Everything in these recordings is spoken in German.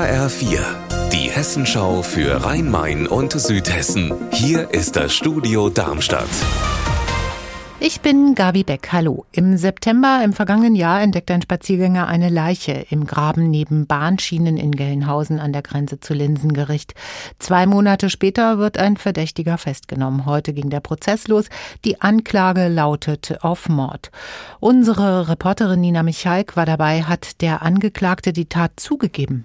HR4, die Hessenschau für Rhein-Main und Südhessen. Hier ist das Studio Darmstadt. Ich bin Gabi Beck. Hallo. Im September im vergangenen Jahr entdeckte ein Spaziergänger eine Leiche im Graben neben Bahnschienen in Gelnhausen an der Grenze zu Linsengericht. Zwei Monate später wird ein Verdächtiger festgenommen. Heute ging der Prozess los. Die Anklage lautet auf Mord. Unsere Reporterin Nina Michalk war dabei. Hat der Angeklagte die Tat zugegeben?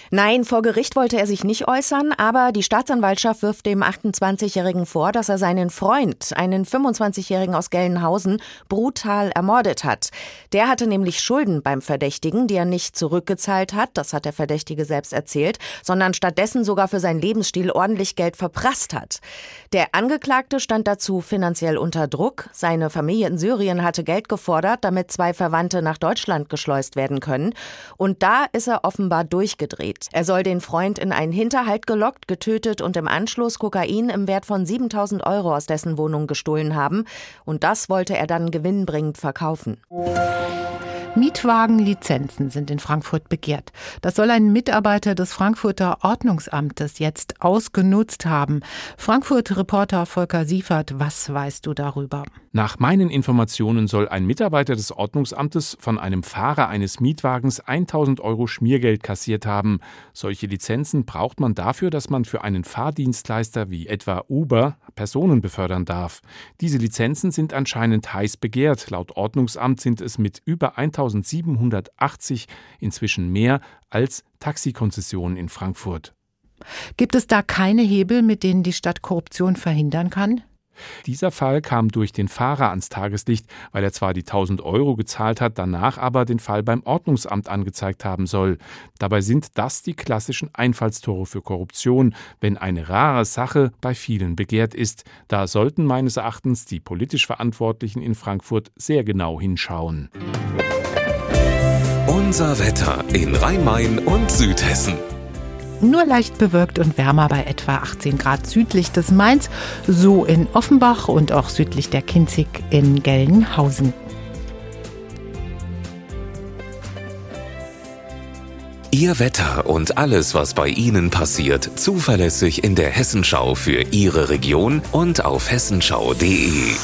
Nein, vor Gericht wollte er sich nicht äußern, aber die Staatsanwaltschaft wirft dem 28-Jährigen vor, dass er seinen Freund, einen 25-Jährigen aus Gelnhausen, brutal ermordet hat. Der hatte nämlich Schulden beim Verdächtigen, die er nicht zurückgezahlt hat, das hat der Verdächtige selbst erzählt, sondern stattdessen sogar für seinen Lebensstil ordentlich Geld verprasst hat. Der Angeklagte stand dazu finanziell unter Druck. Seine Familie in Syrien hatte Geld gefordert, damit zwei Verwandte nach Deutschland geschleust werden können. Und da ist er offenbar durchgedreht gedreht. Er soll den Freund in einen Hinterhalt gelockt, getötet und im Anschluss Kokain im Wert von 7000 Euro aus dessen Wohnung gestohlen haben. Und das wollte er dann gewinnbringend verkaufen. Mietwagenlizenzen sind in Frankfurt begehrt. Das soll ein Mitarbeiter des Frankfurter Ordnungsamtes jetzt ausgenutzt haben. Frankfurt-Reporter Volker Siefert, was weißt du darüber? Nach meinen Informationen soll ein Mitarbeiter des Ordnungsamtes von einem Fahrer eines Mietwagens 1000 Euro Schmiergeld kassiert haben. Solche Lizenzen braucht man dafür, dass man für einen Fahrdienstleister wie etwa Uber Personen befördern darf. Diese Lizenzen sind anscheinend heiß begehrt. Laut Ordnungsamt sind es mit über 1000 1780 inzwischen mehr als Taxikonzessionen in Frankfurt. Gibt es da keine Hebel, mit denen die Stadt Korruption verhindern kann? Dieser Fall kam durch den Fahrer ans Tageslicht, weil er zwar die 1000 Euro gezahlt hat, danach aber den Fall beim Ordnungsamt angezeigt haben soll. Dabei sind das die klassischen Einfallstore für Korruption, wenn eine rare Sache bei vielen begehrt ist. Da sollten meines Erachtens die politisch Verantwortlichen in Frankfurt sehr genau hinschauen. Unser Wetter in Rhein-Main und Südhessen. Nur leicht bewölkt und wärmer bei etwa 18 Grad südlich des Mainz, so in Offenbach und auch südlich der Kinzig in Gelnhausen. Ihr Wetter und alles, was bei Ihnen passiert, zuverlässig in der Hessenschau für Ihre Region und auf hessenschau.de.